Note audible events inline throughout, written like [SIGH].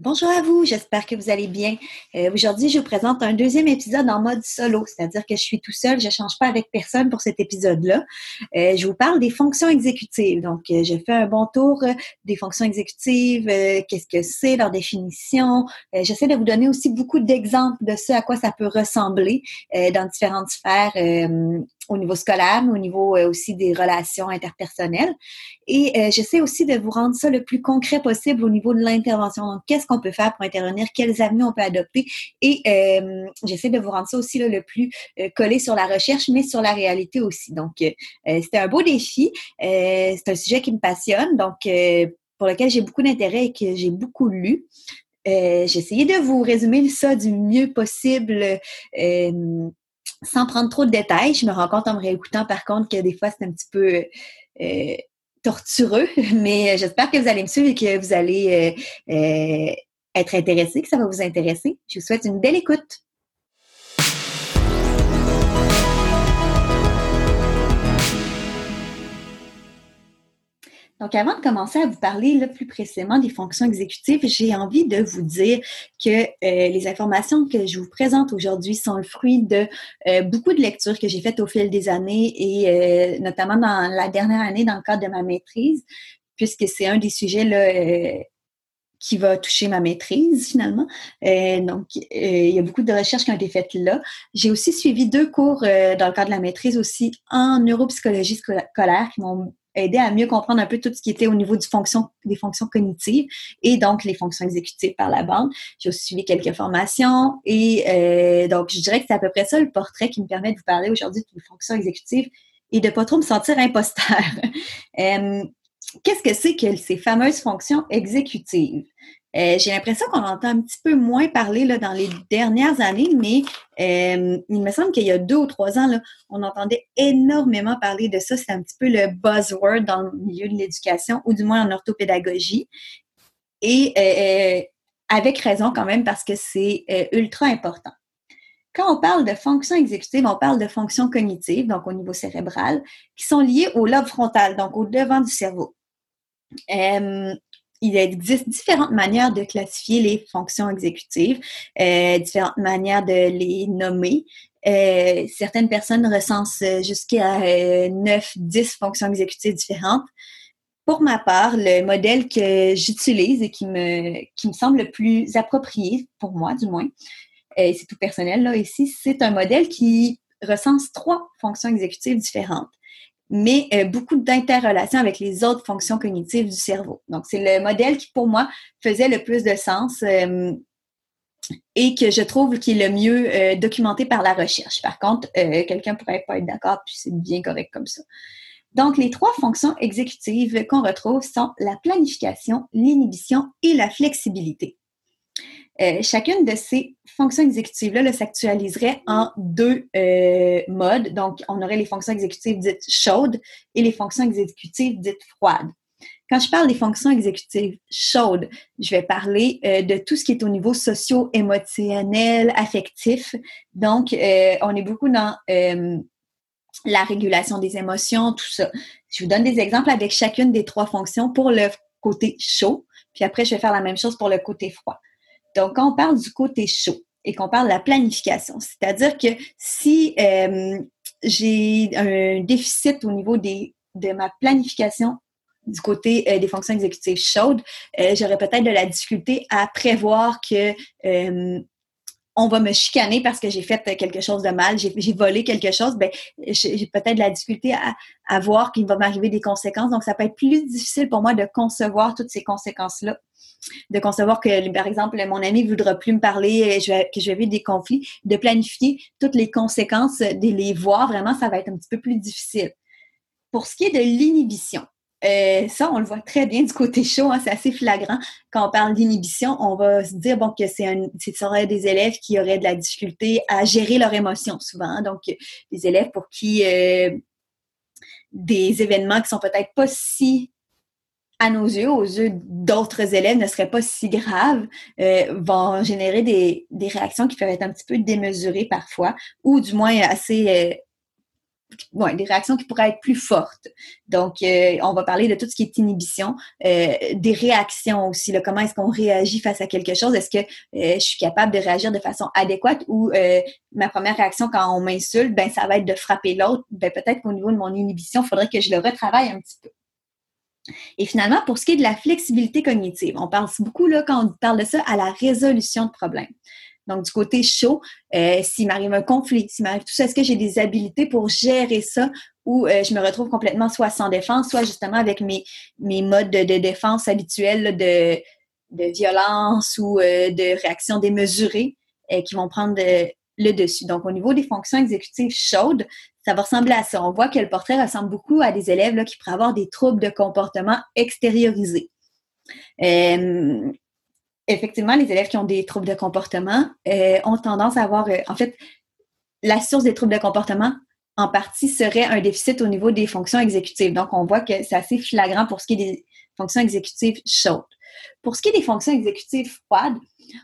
Bonjour à vous, j'espère que vous allez bien. Euh, aujourd'hui, je vous présente un deuxième épisode en mode solo, c'est-à-dire que je suis tout seul, je ne change pas avec personne pour cet épisode-là. Euh, je vous parle des fonctions exécutives. Donc, euh, je fais un bon tour des fonctions exécutives, qu'est-ce que c'est, leur définition. J'essaie de vous donner aussi beaucoup d'exemples de ce à quoi ça peut ressembler dans différentes sphères au niveau scolaire, mais au niveau euh, aussi des relations interpersonnelles. Et euh, j'essaie aussi de vous rendre ça le plus concret possible au niveau de l'intervention. Donc, qu'est-ce qu'on peut faire pour intervenir, quels avenues on peut adopter? Et euh, j'essaie de vous rendre ça aussi le plus collé sur la recherche, mais sur la réalité aussi. Donc, c'était un beau défi. c'est un sujet qui me passionne, donc pour lequel j'ai beaucoup d'intérêt et que j'ai beaucoup lu. essayé de vous résumer ça du mieux possible sans prendre trop de détails, je me rends compte en me réécoutant par contre que des fois c'est un petit peu euh, tortureux, [LAUGHS] mais j'espère que vous allez me suivre et que vous allez euh, euh, être intéressé, que ça va vous intéresser. Je vous souhaite une belle écoute. Donc, avant de commencer à vous parler là, plus précisément des fonctions exécutives, j'ai envie de vous dire que euh, les informations que je vous présente aujourd'hui sont le fruit de euh, beaucoup de lectures que j'ai faites au fil des années et euh, notamment dans la dernière année dans le cadre de ma maîtrise, puisque c'est un des sujets là, qui va toucher ma maîtrise finalement. donc, il y a beaucoup de recherches qui ont été faites là. J'ai aussi suivi deux cours dans le cadre de la maîtrise aussi en neuropsychologie scolaire qui m'ont aider à mieux comprendre un peu tout ce qui était au niveau des fonctions cognitives et donc les fonctions exécutives par la bande. J'ai aussi suivi quelques formations et euh, donc je dirais que c'est à peu près ça le portrait qui me permet de vous parler aujourd'hui des fonctions exécutives et de pas trop me sentir imposteur. [LAUGHS] Qu'est-ce que c'est que ces fameuses fonctions exécutives? Euh, j'ai l'impression qu'on entend un petit peu moins parler là, dans les dernières années, mais euh, il me semble qu'il y a deux ou trois ans, là, on entendait énormément parler de ça. C'est un petit peu le buzzword dans le milieu de l'éducation, ou du moins en orthopédagogie. Et euh, avec raison quand même, parce que c'est ultra important. Quand on parle de fonctions exécutives, on parle de fonctions cognitives, donc au niveau cérébral, qui sont liées au lobe frontal, donc au devant du cerveau il existe différentes manières de classifier les fonctions exécutives, euh, différentes manières de les nommer. Euh, certaines personnes recensent jusqu'à 9, euh, 10 fonctions exécutives différentes. Pour ma part, le modèle que j'utilise et qui me, qui me semble le plus approprié, pour moi du moins, et c'est tout personnel là ici, c'est un modèle qui recense trois fonctions exécutives différentes mais euh, beaucoup d'interrelations avec les autres fonctions cognitives du cerveau. Donc, c'est le modèle qui, pour moi, faisait le plus de sens euh, et que je trouve qui est le mieux euh, documenté par la recherche. Par contre, quelqu'un pourrait pas être d'accord, puis c'est bien correct comme ça. Donc, les trois fonctions exécutives qu'on retrouve sont la planification, l'inhibition et la flexibilité. Euh, chacune de ces fonctions exécutives-là s'actualiserait en deux euh, modes. Donc, on aurait les fonctions exécutives dites chaudes et les fonctions exécutives dites froides. Quand je parle des fonctions exécutives chaudes, je vais parler euh, de tout ce qui est au niveau socio-émotionnel, affectif. Donc, on est beaucoup dans la régulation des émotions, tout ça. Je vous donne des exemples avec chacune des trois fonctions pour le côté chaud, puis après, je vais faire la même chose pour le côté froid. Donc, quand on parle du côté chaud et qu'on parle de la planification, c'est-à-dire que si euh, j'ai un déficit au niveau de ma planification du côté euh, des fonctions exécutives chaudes, euh, j'aurais peut-être de la difficulté à prévoir que on va me chicaner parce que j'ai fait quelque chose de mal, j'ai volé quelque chose, ben j'ai peut-être la difficulté à, voir qu'il va m'arriver des conséquences. Donc, ça peut être plus difficile pour moi de concevoir toutes ces conséquences-là de concevoir que, par exemple, mon ami ne voudra plus me parler, que je vais vivre des conflits, de planifier toutes les conséquences, de les voir, vraiment, ça va être un petit peu plus difficile. Pour ce qui est de l'inhibition, euh, ça, on le voit très bien du côté chaud, hein, c'est assez flagrant. Quand on parle d'inhibition, on va se dire bon, que c'est un, serait des élèves qui auraient de la difficulté à gérer leurs émotions souvent. Hein. donc, des élèves pour qui euh, des événements qui sont peut-être pas si à nos yeux, aux yeux d'autres élèves, ne seraient pas si graves, euh, vont générer des, des, réactions qui peuvent être un petit peu démesurées parfois, ou du moins assez, euh, des réactions qui pourraient être plus fortes. Donc, euh, on va parler de tout ce qui est inhibition, euh, des réactions aussi. Comment est-ce qu'on réagit face à quelque chose? Est-ce que euh, je suis capable de réagir de façon adéquate ou ma première réaction quand on m'insulte, ben ça va être de frapper l'autre? Ben peut-être qu'au niveau de mon inhibition, il faudrait que je le retravaille un petit peu. Et finalement, pour ce qui est de la flexibilité cognitive, on parle beaucoup là quand on parle de ça à la résolution de problèmes. Donc, du côté chaud, euh, s'il m'arrive un conflit, s'il m'arrive tout ça, est-ce que j'ai des habiletés pour gérer ça ou euh, je me retrouve complètement soit sans défense, soit justement avec mes, mes modes de, défense habituels de, de violence ou euh, de réaction démesurée qui vont prendre le dessus. Donc, au niveau des fonctions exécutives chaudes, ça va ressembler à ça. On voit que le portrait ressemble beaucoup à des élèves qui pourraient avoir des troubles de comportement extériorisés effectivement, les élèves qui ont des troubles de comportement euh, ont tendance à avoir, euh, en fait, la source des troubles de comportement, en partie, serait un déficit au niveau des fonctions exécutives. Donc, on voit que c'est assez flagrant pour ce qui est des fonctions exécutives chaudes. Pour ce qui est des fonctions exécutives froides,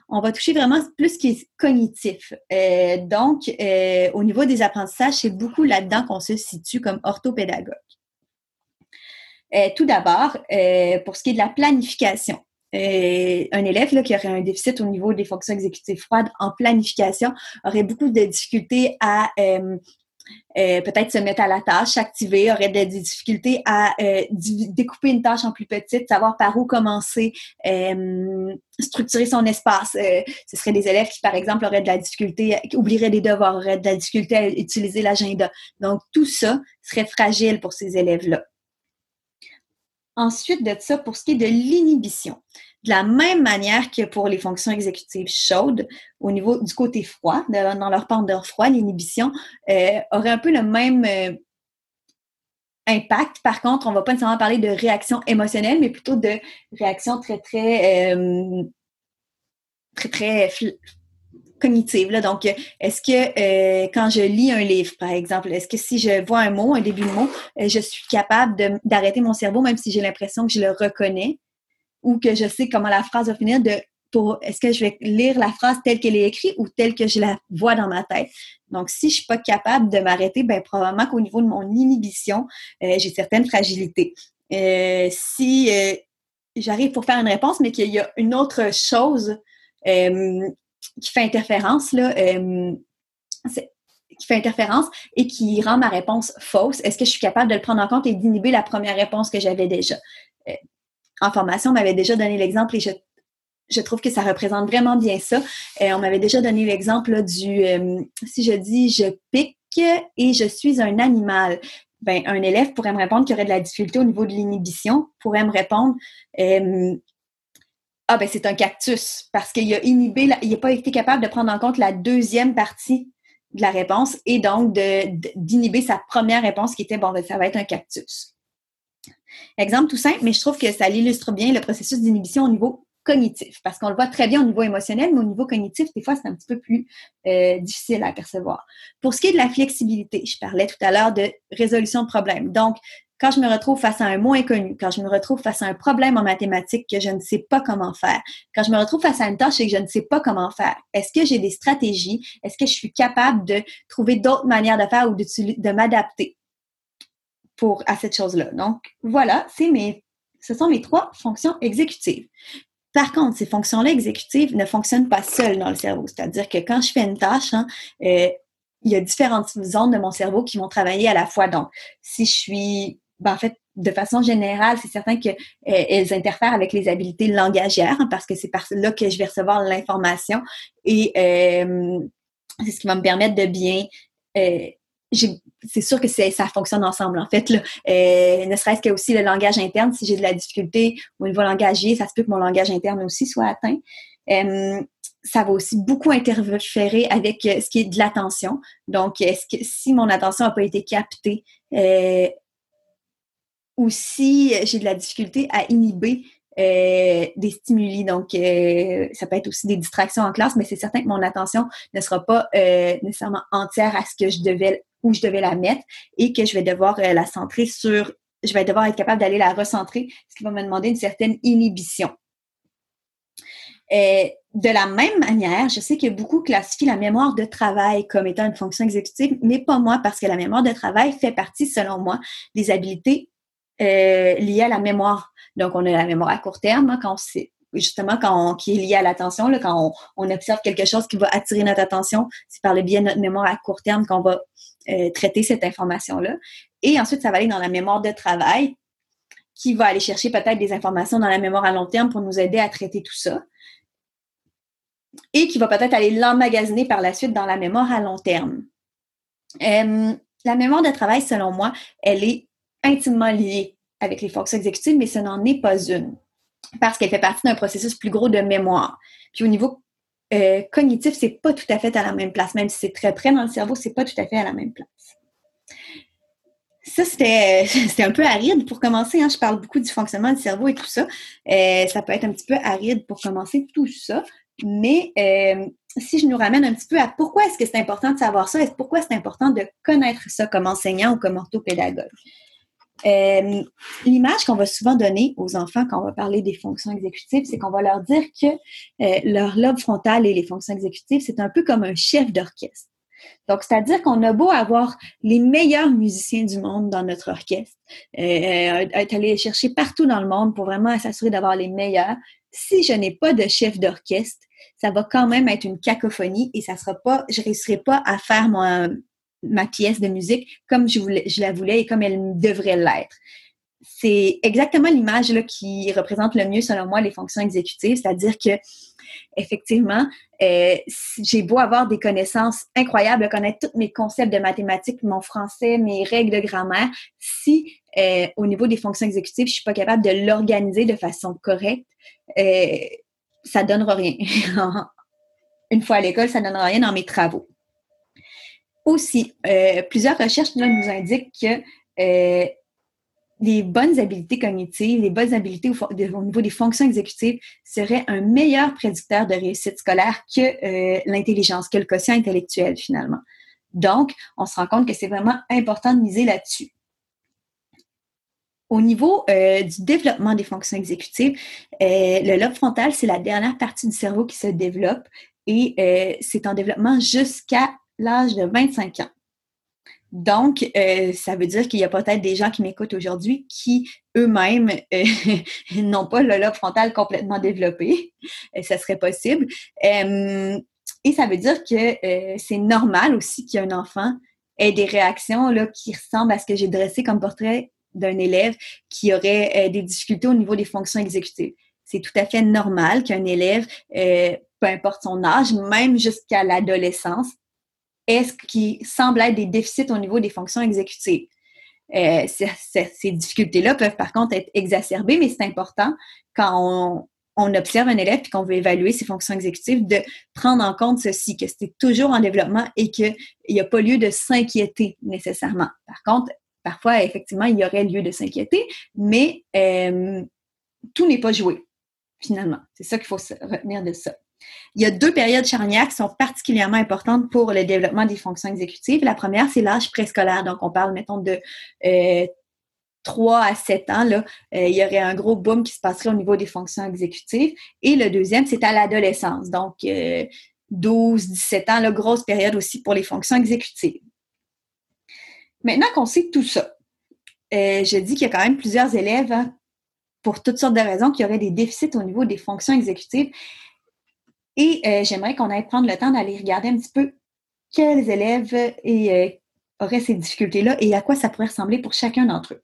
on va toucher vraiment plus ce qui est cognitif. Euh, donc, au niveau des apprentissages, c'est beaucoup là-dedans qu'on se situe comme orthopédagogue. tout d'abord, pour ce qui est de la planification. Euh, un élève qui aurait un déficit au niveau des fonctions exécutives froides en planification aurait beaucoup de difficultés à euh, euh, peut-être se mettre à la tâche, s'activer, aurait des difficultés à découper une tâche en plus petite, savoir par où commencer, structurer son espace. ce seraient des élèves qui, par exemple, auraient de la difficulté, qui oublieraient des devoirs, auraient de la difficulté à utiliser l'agenda. Donc, tout ça serait fragile pour ces élèves-là. Ensuite de ça, pour ce qui est de l'inhibition, de la même manière que pour les fonctions exécutives chaudes, au niveau du côté froid, dans leur pendeur froid, l'inhibition euh, aurait un peu le même euh, impact. Par contre, on ne va pas nécessairement parler de réaction émotionnelle, mais plutôt de réaction très, très, euh, très, très Donc, est-ce que euh, quand je lis un livre, par exemple, est-ce que si je vois un mot, un début de mot, euh, je suis capable d'arrêter mon cerveau, même si j'ai l'impression que je le reconnais ou que je sais comment la phrase va finir, est-ce que je vais lire la phrase telle qu'elle est écrite ou telle que je la vois dans ma tête? Donc, si je suis pas capable de m'arrêter, ben probablement qu'au niveau de mon inhibition, euh, j'ai certaines fragilités. si j'arrive pour faire une réponse, mais qu'il y a une autre chose qui fait interférence, là, euh, qui fait interférence et qui rend ma réponse fausse, est-ce que je suis capable de le prendre en compte et d'inhiber la première réponse que j'avais déjà? Euh, en formation, on m'avait déjà donné l'exemple et je, je, trouve que ça représente vraiment bien ça. Euh, on m'avait déjà donné l'exemple du si je dis je pique et je suis un animal. Ben, un élève pourrait me répondre qu'il aurait de la difficulté au niveau de l'inhibition, pourrait me répondre ah ben c'est un cactus parce qu'il a inhibé, il n'a pas été capable de prendre en compte la deuxième partie de la réponse et donc d'inhiber sa première réponse qui était bon ben, ça va être un cactus. Exemple tout simple, mais je trouve que ça illustre bien le processus d'inhibition au niveau cognitif parce qu'on le voit très bien au niveau émotionnel, mais au niveau cognitif, des fois, c'est un petit peu plus euh, difficile à percevoir. Pour ce qui est de la flexibilité, je parlais tout à l'heure de résolution de problèmes. Donc, quand je me retrouve face à un mot inconnu, quand je me retrouve face à un problème en mathématiques que je ne sais pas comment faire, quand je me retrouve face à une tâche et que je ne sais pas comment faire, est-ce que j'ai des stratégies? Est-ce que je suis capable de trouver d'autres manières de faire ou de, m'adapter pour à cette chose-là? Donc, voilà, c'est mes, ce sont mes trois fonctions exécutives. Par contre, ces fonctions-là exécutives ne fonctionnent pas seules dans le cerveau. C'est-à-dire que quand je fais une tâche, hein, euh, il y a différentes zones de mon cerveau qui vont travailler à la fois. Donc, si je suis ben, en fait, de façon générale, c'est certain qu'elles euh, interfèrent avec les habiletés langagières hein, parce que c'est par là que je vais recevoir l'information et euh, c'est ce qui va me permettre de bien euh, c'est sûr que ça fonctionne ensemble, en fait. Là. ne serait-ce que aussi le langage interne. Si j'ai de la difficulté au niveau langagier, ça se peut que mon langage interne aussi soit atteint. ça va aussi beaucoup interférer avec ce qui est de l'attention. Donc, est-ce que si mon attention n'a pas été captée, si j'ai de la difficulté à inhiber euh, des stimuli. Donc, euh, ça peut être aussi des distractions en classe, mais c'est certain que mon attention ne sera pas euh, nécessairement entière à ce que je devais, où je devais la mettre et que je vais devoir la centrer sur, je vais devoir être capable d'aller la recentrer, ce qui va me demander une certaine inhibition. de la même manière, je sais que beaucoup classifient la mémoire de travail comme étant une fonction exécutive, mais pas moi, parce que la mémoire de travail fait partie, selon moi, des habiletés euh, liées à la mémoire. Donc, on a la mémoire à court terme, hein, quand justement quand qui est liée à l'attention, quand on, observe quelque chose qui va attirer notre attention, c'est par le biais de notre mémoire à court terme qu'on va euh, traiter cette information-là. Et ensuite, ça va aller dans la mémoire de travail, qui va aller chercher peut-être des informations dans la mémoire à long terme pour nous aider à traiter tout ça et qui va peut-être aller l'emmagasiner par la suite dans la mémoire à long terme. Euh, la mémoire de travail, selon moi, elle est intimement liée avec les fonctions exécutives, mais ce n'en est pas une parce qu'elle fait partie d'un processus plus gros de mémoire. Puis au niveau euh, cognitif, c'est pas tout à fait à la même place, même si c'est très près dans le cerveau, c'est pas tout à fait à la même place. Ça, [LAUGHS] c'était, un peu aride pour commencer. Hein. Je parle beaucoup du fonctionnement du cerveau et tout ça. Euh, ça peut être un petit peu aride pour commencer tout ça. Mais euh, si je nous ramène un petit peu à pourquoi est-ce que c'est important de savoir ça et pourquoi c'est important de connaître ça comme enseignant ou comme orthopédagogue? Euh, l'image qu'on va souvent donner aux enfants quand on va parler des fonctions exécutives, c'est qu'on va leur dire que euh, leur lobe frontal et les fonctions exécutives, c'est un peu comme un chef d'orchestre. Donc, c'est-à-dire qu'on a beau avoir les meilleurs musiciens du monde dans notre orchestre, euh, être allé chercher partout dans le monde pour vraiment s'assurer d'avoir les meilleurs. Si je n'ai pas de chef d'orchestre, ça va quand même être une cacophonie et ça sera pas, je réussirai pas à faire ma pièce de musique comme je, voulais, la voulais et comme elle devrait l'être. C'est exactement l'image qui représente le mieux, selon moi, les fonctions exécutives, c'est-à-dire que effectivement, euh, j'ai beau avoir des connaissances incroyables, connaître tous mes concepts de mathématiques, mon français, mes règles de grammaire, si euh, au niveau des fonctions exécutives, je suis pas capable de l'organiser de façon correcte, euh, ça donnera rien. [LAUGHS] Une fois à l'école, ça donnera rien dans mes travaux. Aussi, euh, plusieurs recherches nous indiquent que les bonnes habiletés cognitives, les bonnes habiletés au, niveau des fonctions exécutives seraient un meilleur prédicteur de réussite scolaire que euh, l'intelligence, que le quotient intellectuel finalement. Donc, on se rend compte que c'est vraiment important de miser là-dessus. Au niveau euh, du développement des fonctions exécutives, euh, le lobe frontal, c'est la dernière partie du cerveau qui se développe et c'est en développement jusqu'à l'âge de 25 ans. Donc, euh, ça veut dire qu'il y a peut-être des gens qui m'écoutent aujourd'hui qui eux-mêmes euh, [LAUGHS] n'ont pas le lobe frontal complètement développé. Euh, ça serait possible. et ça veut dire que c'est normal aussi qu'un enfant ait des réactions qui ressemblent à ce que j'ai dressé comme portrait d'un élève qui aurait des difficultés au niveau des fonctions exécutives. C'est tout à fait normal qu'un élève, peu importe son âge, même jusqu'à l'adolescence, est ce qui semble être des déficits au niveau des fonctions exécutives. Euh, ces difficultés-là peuvent par contre être exacerbées, mais c'est important quand on, observe un élève et qu'on veut évaluer ses fonctions exécutives de prendre en compte ceci, que c'est toujours en développement et qu'il n'y a pas lieu de s'inquiéter nécessairement. Par contre, parfois, effectivement, il y aurait lieu de s'inquiéter, mais euh, tout n'est pas joué, finalement. C'est ça qu'il faut retenir de ça. Il y a deux périodes charnières qui sont particulièrement importantes pour le développement des fonctions exécutives. La première, c'est l'âge préscolaire. Donc, on parle, mettons, de 3 euh, à 7 ans. Là, euh, il y aurait un gros boom qui se passerait au niveau des fonctions exécutives. Et le deuxième, c'est à l'adolescence. Donc, 12, euh, 17 ans, la grosse période aussi pour les fonctions exécutives. Maintenant qu'on sait tout ça, je dis qu'il y a quand même plusieurs élèves, hein, pour toutes sortes de raisons, qui auraient des déficits au niveau des fonctions exécutives. Et euh, j'aimerais qu'on aille prendre le temps d'aller regarder un petit peu quels élèves euh, auraient ces difficultés-là et à quoi ça pourrait ressembler pour chacun d'entre eux.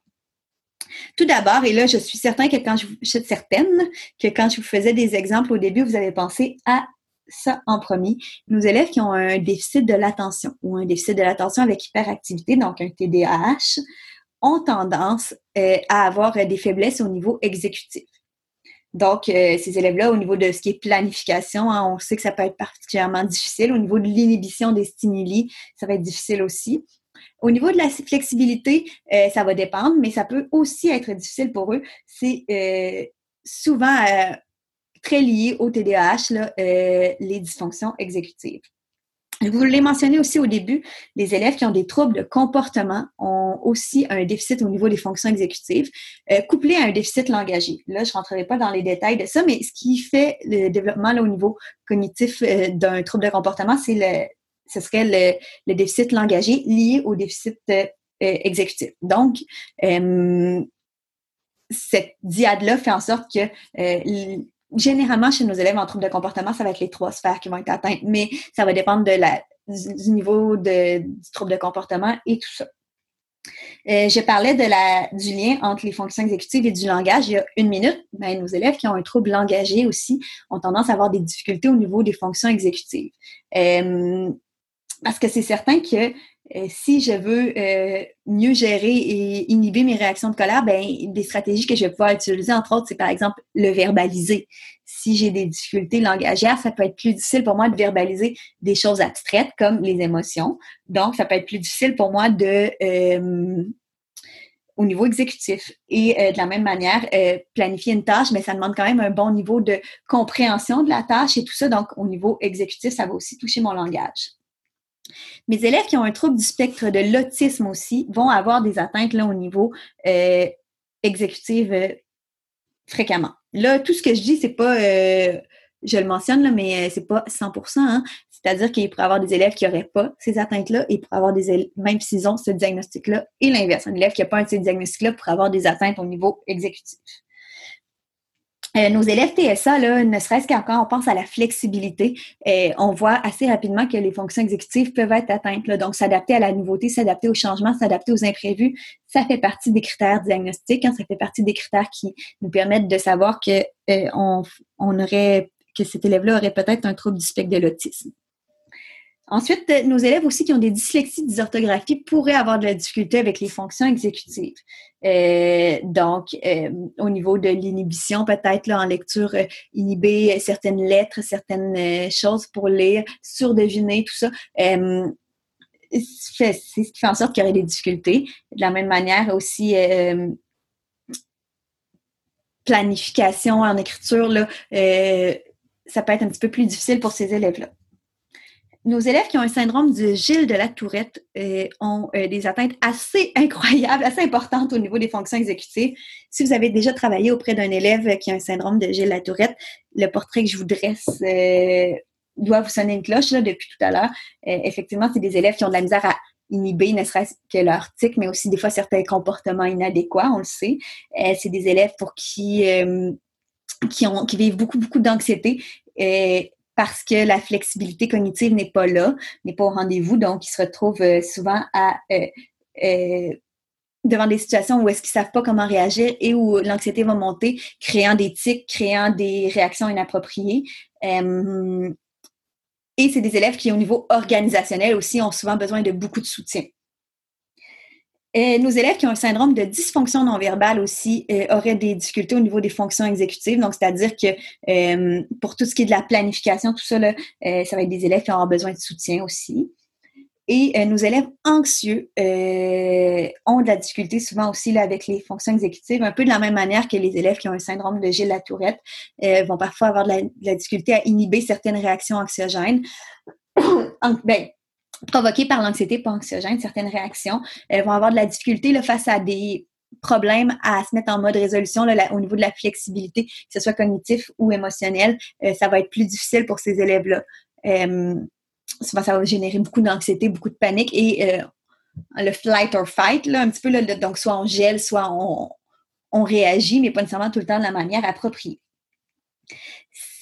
Tout d'abord, et là, je suis certain que quand je, suis certaine que quand je vous faisais des exemples au début, vous avez pensé à ça en premier. Nos élèves qui ont un déficit de l'attention ou un déficit de l'attention avec hyperactivité, donc un TDAH, ont tendance euh, à avoir des faiblesses au niveau exécutif. Donc, euh, ces élèves-là, au niveau de ce qui est planification, hein, on sait que ça peut être particulièrement difficile. Au niveau de l'inhibition des stimuli, ça va être difficile aussi. Au niveau de la flexibilité, euh, ça va dépendre, mais ça peut aussi être difficile pour eux. C'est euh, souvent très lié au TDAH, là, les dysfonctions exécutives. Je vous l'ai mentionné aussi au début, les élèves qui ont des troubles de comportement ont aussi un déficit au niveau des fonctions exécutives, euh, couplé à un déficit langagier. Là, je ne rentrerai pas dans les détails de ça, mais ce qui fait le développement là, au niveau cognitif euh, d'un trouble de comportement, c'est le, ce serait le, le, déficit langagier lié au déficit euh, exécutif. Donc, cette diade-là fait en sorte que généralement, chez nos élèves en trouble de comportement, ça va être les trois sphères qui vont être atteintes, mais ça va dépendre du, niveau du trouble de comportement et tout ça. Euh, je parlais du lien entre les fonctions exécutives et du langage il y a une minute. mais nos élèves qui ont un trouble langagier aussi ont tendance à avoir des difficultés au niveau des fonctions exécutives. Euh, parce que c'est certain que euh, si je veux euh, mieux gérer et inhiber mes réactions de colère, ben des stratégies que je vais pouvoir utiliser, entre autres, c'est par exemple le verbaliser. Si j'ai des difficultés langagières, ça peut être plus difficile pour moi de verbaliser des choses abstraites comme les émotions. Donc, ça peut être plus difficile pour moi de euh, au niveau exécutif. Et de la même manière, planifier une tâche, mais ça demande quand même un bon niveau de compréhension de la tâche et tout ça. Donc, au niveau exécutif, ça va aussi toucher mon langage. Mes élèves qui ont un trouble du spectre de l'autisme aussi vont avoir des atteintes là, au niveau euh, exécutif euh, fréquemment. Là, tout ce que je dis, c'est pas, euh, je le mentionne, là, mais c'est pas 100%. Hein. C'est-à-dire qu'il pourrait avoir des élèves qui n'auraient pas ces atteintes-là et pourrait avoir des élèves, même s'ils ont ce diagnostic-là, et l'inverse. Un élève qui n'a pas un de ces diagnostics-là pourrait avoir des atteintes au niveau exécutif. Euh, nos élèves TSA, ne serait-ce qu'encore on pense à la flexibilité, euh, on voit assez rapidement que les fonctions exécutives peuvent être atteintes. Donc, s'adapter à la nouveauté, s'adapter au changement, s'adapter aux imprévus, ça fait partie des critères diagnostiques. Hein, ça fait partie des critères qui nous permettent de savoir que euh, on, on aurait que cet élève-là aurait peut-être un trouble du spectre de l'autisme. Ensuite, euh, nos élèves aussi qui ont des dyslexies, dysorthographie pourraient avoir de la difficulté avec les fonctions exécutives. Euh, donc, euh, au niveau de l'inhibition, peut-être en lecture, inhiber certaines lettres, certaines choses pour lire, surdeviner, tout ça. c'est ce qui fait en sorte qu'il y aurait des difficultés. De la même manière aussi, planification en écriture, là, ça peut être un petit peu plus difficile pour ces élèves-là nos élèves qui ont un syndrome de Gilles de la Tourette euh, ont euh, des atteintes assez incroyables, assez importantes au niveau des fonctions exécutives. Si vous avez déjà travaillé auprès d'un élève qui a un syndrome de Gilles de la Tourette, le portrait que je vous dresse euh, doit vous sonner une cloche là, depuis tout à l'heure. effectivement, c'est des élèves qui ont de la misère à inhiber ne serait-ce que leur tic, mais aussi des fois certains comportements inadéquats, on le sait. c'est des élèves pour qui qui, ont, qui vivent beaucoup, beaucoup d'anxiété parce que la flexibilité cognitive n'est pas là, n'est pas au rendez-vous, donc ils se retrouvent euh, souvent euh, euh, devant des situations où est-ce qu'ils savent pas comment réagir et où l'anxiété va monter, créant des tics, créant des réactions inappropriées. et c'est des élèves qui, au niveau organisationnel aussi, ont souvent besoin de beaucoup de soutien. Et nos élèves qui ont un syndrome de dysfonction non verbale aussi euh, auraient des difficultés au niveau des fonctions exécutives. Donc, c'est-à-dire que euh, pour tout ce qui est de la planification, tout ça, là, euh, ça va être des élèves qui auront besoin de soutien aussi. Et nos élèves anxieux ont de la difficulté souvent aussi là, avec les fonctions exécutives, un peu de la même manière que les élèves qui ont un syndrome de Gilles-Latourette vont parfois avoir de la, de la, difficulté à inhiber certaines réactions anxiogènes. [COUGHS] ben, provoquées par l'anxiété pas anxiogène, certaines réactions, elles vont avoir de la difficulté là, face à des problèmes à se mettre en mode résolution là, au niveau de la flexibilité, que ce soit cognitif ou émotionnel, euh, ça va être plus difficile pour ces élèves-là. Euh, souvent, ça va générer beaucoup d'anxiété, beaucoup de panique et euh, le flight or fight, là, un petit peu, là, donc soit on gèle, soit on, on réagit, mais pas nécessairement tout le temps de la manière appropriée.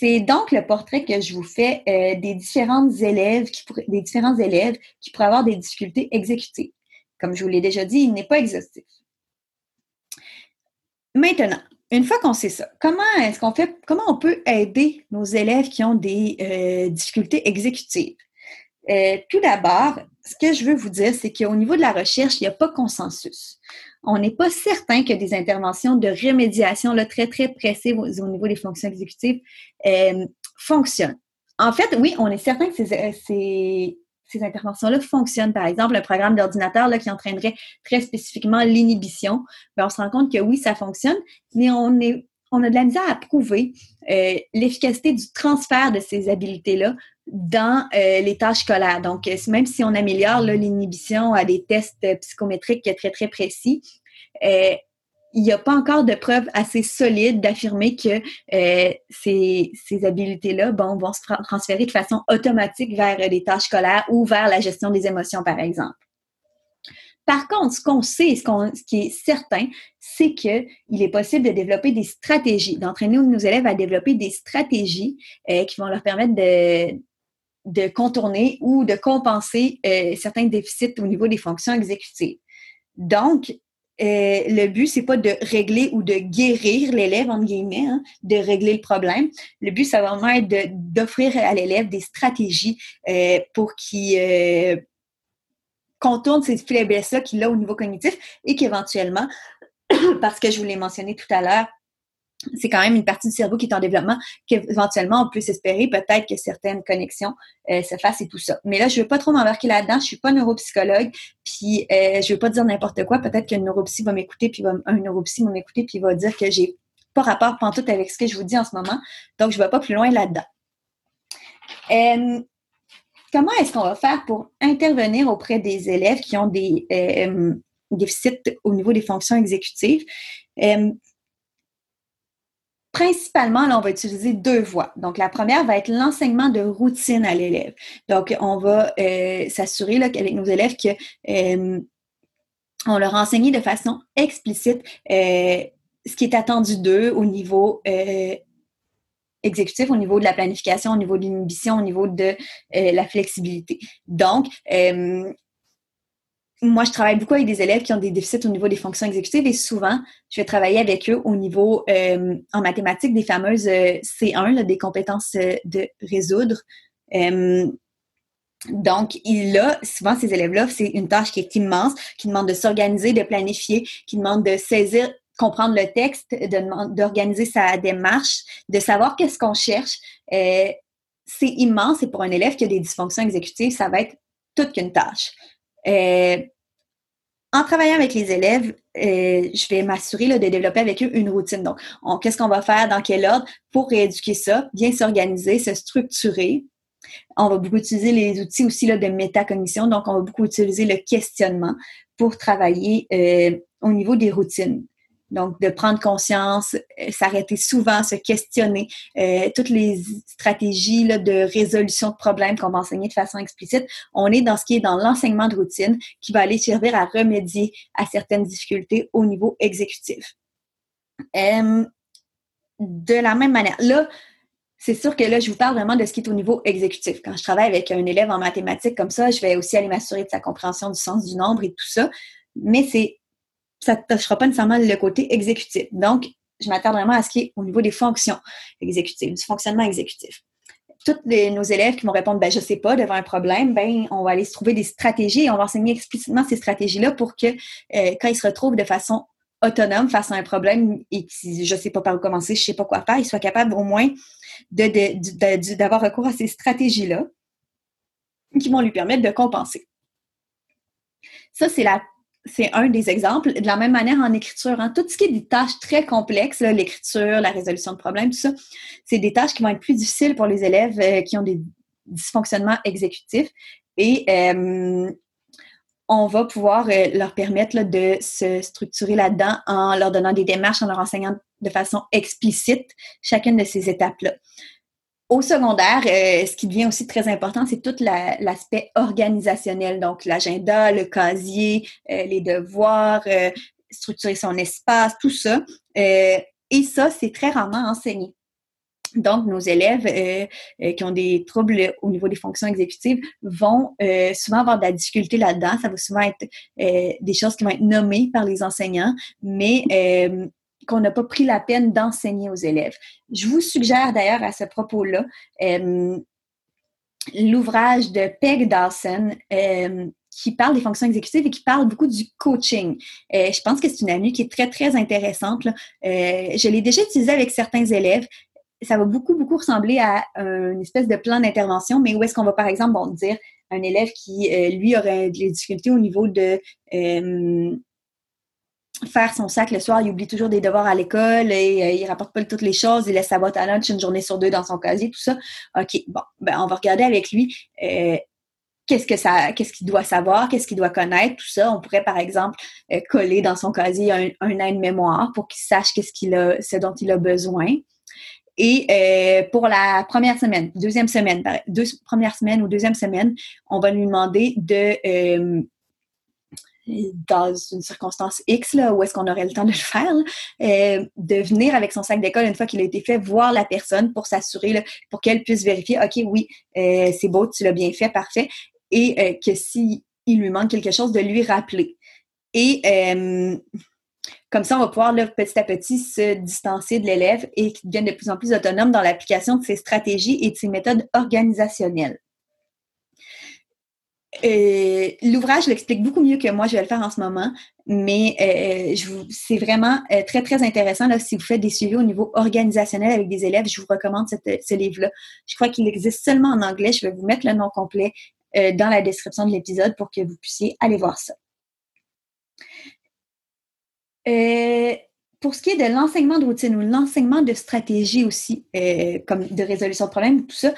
C'est donc le portrait que je vous fais euh, des différents élèves qui pourraient avoir des difficultés exécutives. Comme je vous l'ai déjà dit, il n'est pas exhaustif. Maintenant, une fois qu'on sait ça, comment est-ce qu'on fait, comment on peut aider nos élèves qui ont des euh, difficultés exécutives? Euh, tout d'abord, ce que je veux vous dire, c'est qu'au niveau de la recherche, il n'y a pas consensus on n'est pas certain que des interventions de rémédiation là, très, très pressées au, niveau des fonctions exécutives euh, fonctionnent. En fait, oui, on est certain que ces, ces, interventions-là fonctionnent. Par exemple, un programme d'ordinateur qui entraînerait très spécifiquement l'inhibition, ben, on se rend compte que oui, ça fonctionne, mais on, est, a de la misère à prouver euh, l'efficacité du transfert de ces habiletés-là dans les tâches scolaires. Donc, même si on améliore l'inhibition à des tests psychométriques très, très précis, il n'y a pas encore de preuves assez solides d'affirmer que euh, ces, ces habiletés-là bon, vont se transférer de façon automatique vers les tâches scolaires ou vers la gestion des émotions, par exemple. Par contre, ce qu'on sait, ce, ce, qui est certain, c'est qu'il est possible de développer des stratégies, d'entraîner nos élèves à développer des stratégies euh, qui vont leur permettre de, de contourner ou de compenser euh, certains déficits au niveau des fonctions exécutives. Donc, euh, le but, c'est pas de régler ou de guérir l'élève, entre guillemets, hein, de régler le problème. Le but, ça va vraiment être d'offrir à l'élève des stratégies euh, pour qu'il contourne ces faiblesses-là qu'il a au niveau cognitif et qu'éventuellement, [COUGHS] parce que je vous l'ai mentionné tout à l'heure, c'est quand même une partie du cerveau qui est en développement, qu'éventuellement on peut s'espérer peut-être que certaines connexions euh, se fassent et tout ça. Mais là, je veux pas trop m'embarquer là-dedans. Je suis pas neuropsychologue, puis euh, je veux pas dire n'importe quoi. Peut-être qu'un neuropsy va m'écouter, puis va, un neuropsy va m'écouter, puis va dire que j'ai pas rapport pantoute avec ce que je vous dis en ce moment. Donc, je vais pas plus loin là-dedans. Comment est-ce qu'on va faire pour intervenir auprès des élèves qui ont des euh, déficits au niveau des fonctions exécutives? Principalement, là, on va utiliser deux voies. Donc, la première va être l'enseignement de routine à l'élève. Donc, on va euh, s'assurer qu'avec nos élèves que euh, on leur enseigne de façon explicite euh, ce qui est attendu d'eux au niveau exécutif, au niveau de la planification, au niveau de l'inhibition, au niveau de la flexibilité. Donc, moi, je travaille beaucoup avec des élèves qui ont des déficits au niveau des fonctions exécutives et souvent, je vais travailler avec eux au niveau euh, en mathématiques des fameuses euh, C1, des compétences euh, de résoudre. donc, il a, souvent, ces élèves-là, c'est une tâche qui est immense, qui demande de s'organiser, de planifier, qui demande de saisir, comprendre le texte, d'organiser sa démarche, de savoir qu'est-ce qu'on cherche. c'est immense et pour un élève qui a des dysfonctions exécutives, ça va être toute qu'une tâche. Euh, en travaillant avec les élèves, euh, je vais m'assurer de développer avec eux une routine. Donc, qu'est-ce qu'on va faire, dans quel ordre pour rééduquer ça, bien s'organiser, se structurer. On va beaucoup utiliser les outils aussi de métacognition. Donc, on va beaucoup utiliser le questionnement pour travailler euh, au niveau des routines. Donc, de prendre conscience, euh, s'arrêter souvent, se questionner, euh, toutes les stratégies de résolution de problèmes qu'on va enseigner de façon explicite. On est dans ce qui est dans l'enseignement de routine qui va aller servir à remédier à certaines difficultés au niveau exécutif. Euh, de la même manière, là, c'est sûr que là, je vous parle vraiment de ce qui est au niveau exécutif. Quand je travaille avec un élève en mathématiques comme ça, je vais aussi aller m'assurer de sa compréhension du sens du nombre et tout ça. Mais c'est ça ne touchera pas nécessairement le côté exécutif. Donc, je m'attarde vraiment à ce qui est au niveau des fonctions exécutives, du fonctionnement exécutif. Tous nos élèves qui vont répondre, ben, je sais pas, devant un problème, ben, on va aller se trouver des stratégies et on va enseigner explicitement ces stratégies-là pour que, euh, quand ils se retrouvent de façon autonome face à un problème et que je sais pas par où commencer, je sais pas quoi faire, ils soient capables au moins d'avoir recours à ces stratégies-là qui vont lui permettre de compenser. Ça, c'est la c'est un des exemples. De la même manière en écriture, hein, tout ce qui est des tâches très complexes, l'écriture, la résolution de problèmes, tout ça, c'est des tâches qui vont être plus difficiles pour les élèves euh, qui ont des dysfonctionnements exécutifs. Et euh, on va pouvoir euh, leur permettre de se structurer là-dedans en leur donnant des démarches, en leur enseignant de façon explicite chacune de ces étapes-là. Au secondaire, euh, ce qui devient aussi très important, c'est tout l'aspect organisationnel, donc l'agenda, le casier, euh, les devoirs, euh, structurer son espace, tout ça. et ça, c'est très rarement enseigné. Donc, nos élèves qui ont des troubles au niveau des fonctions exécutives vont souvent avoir de la difficulté là-dedans. Ça va souvent être des choses qui vont être nommées par les enseignants, mais qu'on n'a pas pris la peine d'enseigner aux élèves. Je vous suggère d'ailleurs à ce propos-là euh, l'ouvrage de Peg Dawson euh, qui parle des fonctions exécutives et qui parle beaucoup du coaching. Euh, je pense que c'est une amie qui est très, très intéressante. je l'ai déjà utilisée avec certains élèves. Ça va beaucoup, beaucoup ressembler à une espèce de plan d'intervention, mais où est-ce qu'on va, par exemple, dire un élève qui, lui, aurait des difficultés au niveau de faire son sac le soir, il oublie toujours des devoirs à l'école et euh, il rapporte pas toutes les choses, il laisse sa boîte à lunch une journée sur deux dans son casier, tout ça. OK, bon, ben on va regarder avec lui euh, qu'est-ce qu'il doit savoir, qu'est-ce qu'il doit connaître, tout ça. On pourrait par exemple euh, coller dans son casier un, aide-mémoire pour qu'il sache qu'est-ce qu'il a, ce dont il a besoin. Et pour la première semaine, deuxième semaine, deux premières semaines ou deuxième semaine, on va lui demander de dans une circonstance X, là, où est-ce qu'on aurait le temps de le faire, euh, de venir avec son sac d'école une fois qu'il a été fait, voir la personne pour s'assurer, pour qu'elle puisse vérifier, OK, oui, euh, c'est beau, tu l'as bien fait, parfait, et euh, que s'il lui manque quelque chose, de lui rappeler. Et comme ça, on va pouvoir petit à petit se distancer de l'élève et qu'il devienne de plus en plus autonome dans l'application de ses stratégies et de ses méthodes organisationnelles. Euh, l'ouvrage l'explique beaucoup mieux que moi, je vais le faire en ce moment, mais euh, c'est vraiment euh, très, très intéressant. Là, si vous faites des suivis au niveau organisationnel avec des élèves, je vous recommande ce livre-là. Je crois qu'il existe seulement en anglais. Je vais vous mettre le nom complet dans la description de l'épisode pour que vous puissiez aller voir ça. pour ce qui est de l'enseignement de routine ou l'enseignement de stratégie aussi, comme de résolution de problèmes, tout ça,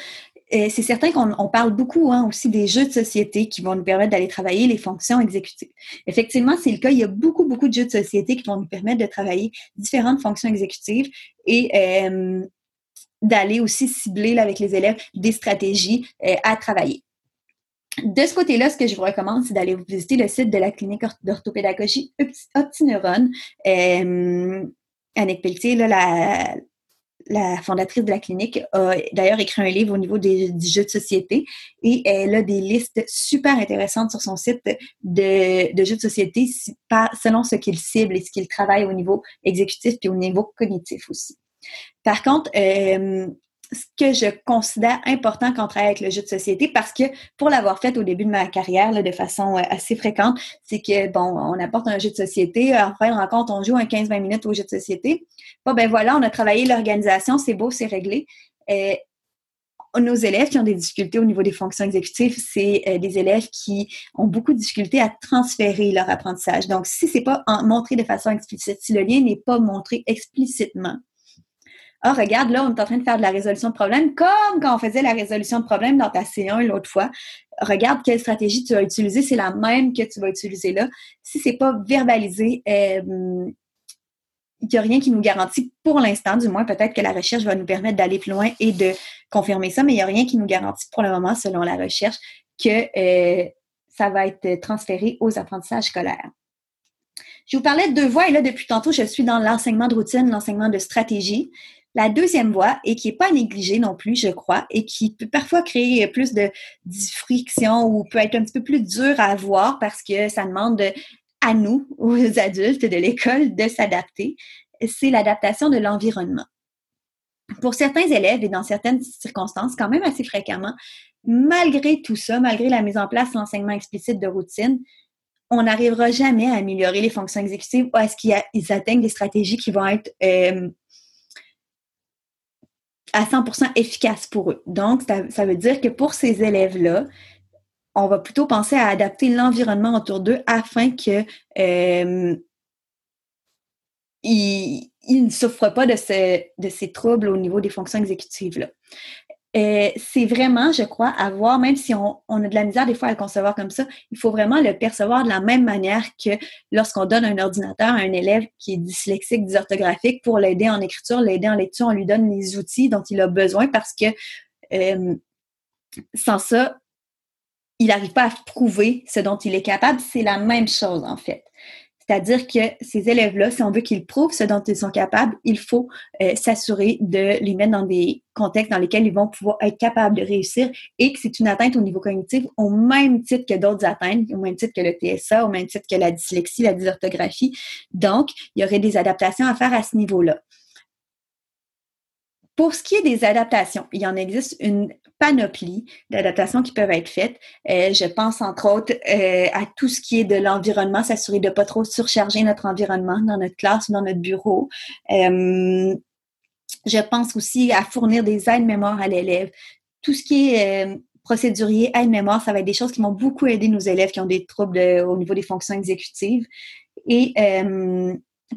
c'est certain qu'on parle beaucoup hein, aussi des jeux de société qui vont nous permettre d'aller travailler les fonctions exécutives. Effectivement, c'est le cas. Il y a beaucoup, beaucoup de jeux de société qui vont nous permettre de travailler différentes fonctions exécutives et euh, d'aller aussi cibler avec les élèves des stratégies euh, à travailler. De ce côté-là, ce que je vous recommande, c'est d'aller visiter le site de la clinique d'orthopédagogie OptiNeuron. Euh, Annick Pelletier, là, la, la fondatrice de la clinique, a d'ailleurs écrit un livre au niveau des, du jeu de société et elle a des listes super intéressantes sur son site de, jeux de société selon ce qu'il cible et ce qu'il travaille au niveau exécutif et au niveau cognitif aussi. Par contre, euh, ce que je considère important quand on travaille avec le jeu de société, parce que pour l'avoir fait au début de ma carrière de façon euh, assez fréquente, c'est que, bon, on apporte un jeu de société, en fin de rencontre, on joue un 15-20 minutes au jeu de société. Bon, ben voilà, on a travaillé l'organisation, c'est beau, c'est réglé. Euh, nos élèves qui ont des difficultés au niveau des fonctions exécutives, c'est euh, des élèves qui ont beaucoup de difficultés à transférer leur apprentissage. Donc, si c'est pas montré de façon explicite, si le lien n'est pas montré explicitement, ah, regarde, là, on est en train de faire de la résolution de problème, comme quand on faisait la résolution de problème dans ta C1 l'autre fois. Regarde quelle stratégie tu vas utiliser, c'est la même que tu vas utiliser là. Si c'est pas verbalisé, euh, il n'y a rien qui nous garantit pour l'instant, du moins peut-être que la recherche va nous permettre d'aller plus loin et de confirmer ça, mais il n'y a rien qui nous garantit pour le moment, selon la recherche, que euh, ça va être transféré aux apprentissages scolaires. Je vous parlais de deux voies et là, depuis tantôt, je suis dans l'enseignement de routine, l'enseignement de stratégie. La deuxième voie, et qui n'est pas négligée non plus, je crois, et qui peut parfois créer plus de, friction ou peut être un petit peu plus dur à voir parce que ça demande à nous, [LAUGHS] aux adultes de l'école, de s'adapter, c'est l'adaptation de l'environnement. Pour certains élèves et dans certaines circonstances, quand même assez fréquemment, malgré tout ça, malgré la mise en place de l'enseignement explicite de routine, on n'arrivera jamais à améliorer les fonctions exécutives ou à ce qu'ils atteignent des stratégies qui vont être euh, à 100% efficace pour eux. Donc, ça, veut dire que pour ces élèves-là, on va plutôt penser à adapter l'environnement autour d'eux afin que euh, ne souffrent pas de, de ces troubles au niveau des fonctions exécutives-là. Euh, c'est vraiment, je crois, avoir, même si on, a de la misère des fois à le concevoir comme ça, il faut vraiment le percevoir de la même manière que lorsqu'on donne un ordinateur à un élève qui est dyslexique, dysorthographique, pour l'aider en écriture, l'aider en lecture, on lui donne les outils dont il a besoin parce que euh, sans ça, il n'arrive pas à prouver ce dont il est capable. C'est la même chose, en fait. C'est-à-dire que ces élèves-là, si on veut qu'ils prouvent ce dont ils sont capables, il faut euh, s'assurer de les mettre dans des contextes dans lesquels ils vont pouvoir être capables de réussir et que c'est une atteinte au niveau cognitif au même titre que d'autres atteintes, au même titre que le TSA, au même titre que la dyslexie, la dysorthographie. Donc, il y aurait des adaptations à faire à ce niveau-là. Pour ce qui est des adaptations, il en existe une panoplie d'adaptations qui peuvent être faites. Euh, je pense entre autres euh, à tout ce qui est de l'environnement, s'assurer de ne pas trop surcharger notre environnement dans notre classe ou dans notre bureau. Euh, je pense aussi à fournir des aides-mémoire à l'élève. Tout ce qui est procédurier, aide-mémoire, ça va être des choses qui vont beaucoup aider nos élèves qui ont des troubles au niveau des fonctions exécutives. Et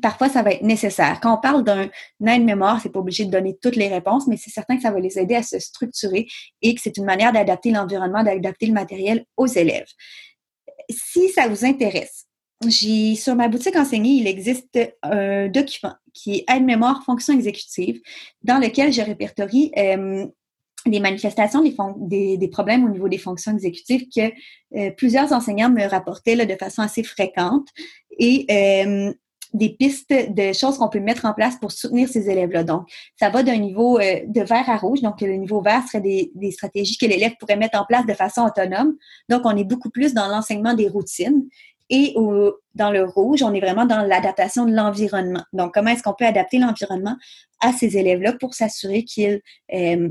parfois, ça va être nécessaire. Quand on parle d'un aide-mémoire, c'est pas obligé de donner toutes les réponses, mais c'est certain que ça va les aider à se structurer et que c'est une manière d'adapter l'environnement, d'adapter le matériel aux élèves. Si ça vous intéresse, j'ai sur ma boutique enseignée, il existe un document qui est aide-mémoire fonction exécutive, dans lequel je répertorie euh, les manifestations des, des, problèmes au niveau des fonctions exécutives que euh, plusieurs enseignants me rapportaient là, de façon assez fréquente. Et euh, des pistes de choses qu'on peut mettre en place pour soutenir ces élèves-là. Donc, ça va d'un niveau euh, de vert à rouge. Donc, le niveau vert serait des, stratégies que l'élève pourrait mettre en place de façon autonome. Donc, on est beaucoup plus dans l'enseignement des routines. Et dans le rouge, on est vraiment dans l'adaptation de l'environnement. Donc, comment est-ce qu'on peut adapter l'environnement à ces élèves-là pour s'assurer qu'ils euh,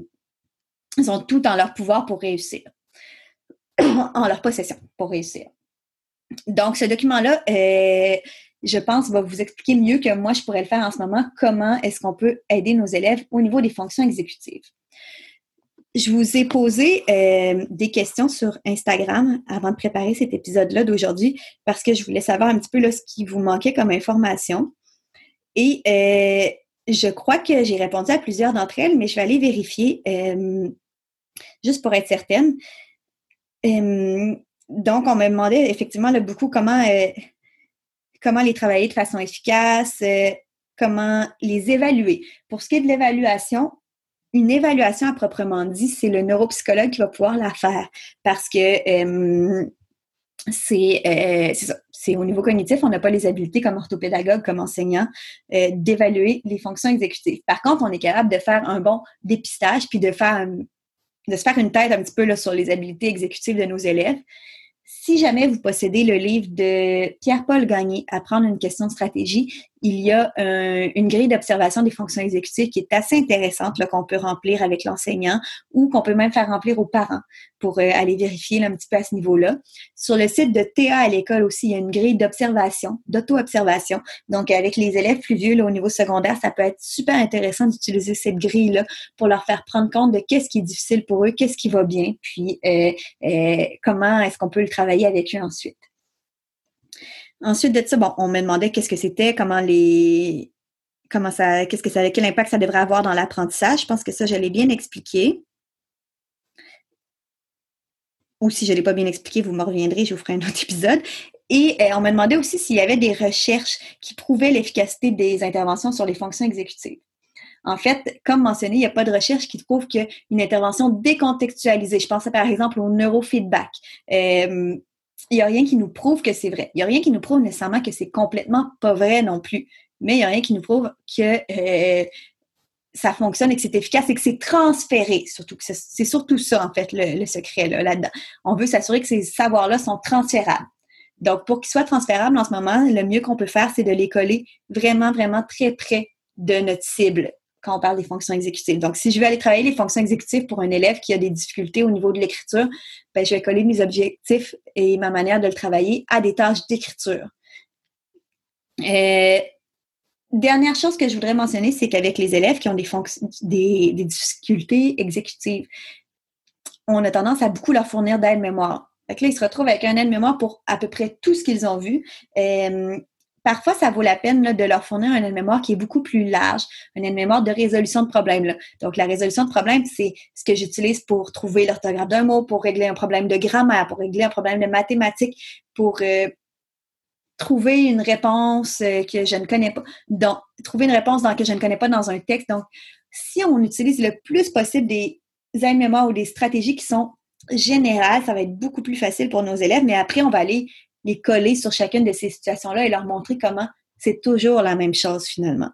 ont tout en leur pouvoir pour réussir, en leur possession pour réussir. Donc, ce document-là, euh, je pense, va vous expliquer mieux que moi, je pourrais le faire en ce moment, comment est-ce qu'on peut aider nos élèves au niveau des fonctions exécutives. Je vous ai posé euh, des questions sur Instagram avant de préparer cet épisode-là d'aujourd'hui parce que je voulais savoir un petit peu ce qui vous manquait comme information. Et euh, je crois que j'ai répondu à plusieurs d'entre elles, mais je vais aller vérifier euh, juste pour être certaine. donc, on m'a demandé effectivement beaucoup comment comment les travailler de façon efficace, euh, comment les évaluer. Pour ce qui est de l'évaluation, une évaluation à proprement dit, c'est le neuropsychologue qui va pouvoir la faire parce que euh, c'est ça. C'est au niveau cognitif, on n'a pas les habiletés comme orthopédagogue, comme enseignant, euh, d'évaluer les fonctions exécutives. Par contre, on est capable de faire un bon dépistage puis de faire de se faire une tête un petit peu sur les habiletés exécutives de nos élèves. Si jamais vous possédez le livre de Pierre-Paul Gagné, Apprendre une question de stratégie, il y a une grille d'observation des fonctions exécutives qui est assez intéressante, qu'on peut remplir avec l'enseignant ou qu'on peut même faire remplir aux parents pour euh, aller vérifier un petit peu à ce niveau-là. Sur le site de TA à l'école aussi, il y a une grille d'observation, d'auto-observation. Donc, avec les élèves plus vieux au niveau secondaire, ça peut être super intéressant d'utiliser cette grille-là pour leur faire prendre compte de qu'est-ce qui est difficile pour eux, qu'est-ce qui va bien, puis euh, euh, comment est-ce qu'on peut le travailler avec eux ensuite. Ensuite de ça, bon, on me demandait qu'est-ce que c'était, comment les comment ça, qu'est-ce que ça, quel impact ça devrait avoir dans l'apprentissage. Je pense que ça, je l'ai bien expliqué. Ou si je ne l'ai pas bien expliqué, vous me reviendrez, je vous ferai un autre [LAUGHS] épisode. Et euh, on me demandait aussi s'il y avait des recherches qui prouvaient l'efficacité des interventions sur les fonctions exécutives. En fait, comme mentionné, il n'y a pas de recherche qui prouve qu'une intervention décontextualisée, je pensais par exemple au neurofeedback, euh, il n'y a rien qui nous prouve que c'est vrai. Il n'y a rien qui nous prouve nécessairement que c'est complètement pas vrai non plus. Mais il n'y a rien qui nous prouve que euh, ça fonctionne et que c'est efficace et que c'est transféré. Surtout que c'est surtout ça, en fait, le, secret là-dedans. On veut s'assurer que ces savoirs-là sont transférables. Donc, pour qu'ils soient transférables en ce moment, le mieux qu'on peut faire, c'est de les coller vraiment, vraiment très près de notre cible quand on parle des fonctions exécutives. Donc, si je veux aller travailler les fonctions exécutives pour un élève qui a des difficultés au niveau de l'écriture, ben, je vais coller mes objectifs et ma manière de le travailler à des tâches d'écriture. Euh, dernière chose que je voudrais mentionner, c'est qu'avec les élèves qui ont des, des, des, difficultés exécutives, on a tendance à beaucoup leur fournir d'aide-mémoire. Là, ils se retrouvent avec un aide-mémoire pour à peu près tout ce qu'ils ont vu. Euh, parfois, ça vaut la peine de leur fournir un aide-mémoire qui est beaucoup plus large, un aide-mémoire de résolution de problèmes. Donc, la résolution de problèmes, c'est ce que j'utilise pour trouver l'orthographe d'un mot, pour régler un problème de grammaire, pour régler un problème de mathématiques, pour euh, trouver une réponse euh, que je ne connais pas, donc, trouver une réponse dans que je ne connais pas dans un texte. Donc, si on utilise le plus possible des aides-mémoires ou des stratégies qui sont générales, ça va être beaucoup plus facile pour nos élèves, mais après, on va aller les coller sur chacune de ces situations-là et leur montrer comment c'est toujours la même chose finalement.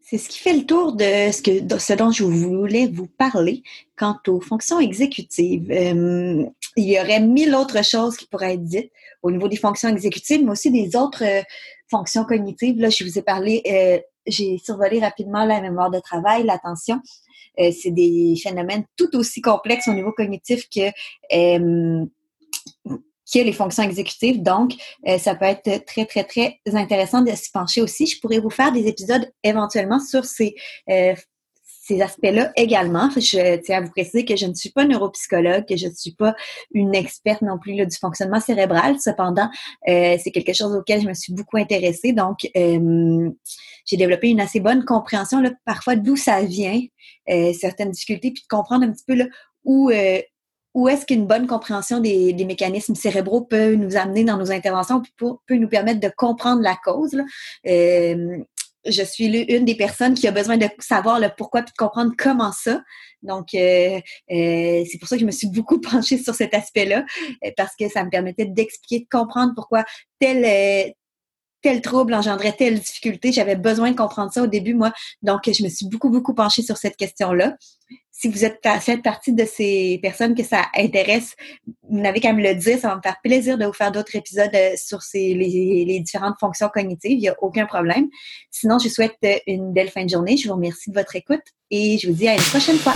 C'est ce qui fait le tour de ce, que, ce dont je voulais vous parler quant aux fonctions exécutives. Euh, il y aurait mille autres choses qui pourraient être dites au niveau des fonctions exécutives, mais aussi des autres euh, fonctions cognitives. Là, je vous ai parlé, euh, j'ai survolé rapidement la mémoire de travail, l'attention. c'est des phénomènes tout aussi complexes au niveau cognitif que qui a les fonctions exécutives. Donc, euh, ça peut être très, très, très intéressant de s'y pencher aussi. Je pourrais vous faire des épisodes éventuellement sur ces, euh, ces aspects-là également. Je tiens à vous préciser que je ne suis pas neuropsychologue, que je ne suis pas une experte non plus du fonctionnement cérébral. Cependant, euh, c'est quelque chose auquel je me suis beaucoup intéressée. Donc, euh, j'ai développé une assez bonne compréhension là, parfois d'où ça vient, euh, certaines difficultés, puis de comprendre un petit peu là, où, où est-ce qu'une bonne compréhension des, mécanismes cérébraux peut nous amener dans nos interventions, puis peut nous permettre de comprendre la cause. Là je suis une des personnes qui a besoin de savoir le pourquoi et de comprendre comment ça. Donc, euh, euh, c'est pour ça que je me suis beaucoup [LAUGHS] penchée sur cet aspect-là, euh, parce que ça me permettait d'expliquer, de comprendre pourquoi tel, tel trouble engendrait telle difficulté. J'avais besoin de comprendre ça au début, moi. Donc, je me suis beaucoup, beaucoup penchée sur cette question-là si vous êtes faites partie de ces personnes que ça intéresse, vous n'avez qu'à me le dire. Ça va me faire plaisir de vous faire d'autres épisodes euh, sur ces, les, les, différentes fonctions cognitives. Il n'y a aucun problème. Sinon, je vous souhaite une belle fin de journée. Je vous remercie de votre écoute et je vous dis à une prochaine fois.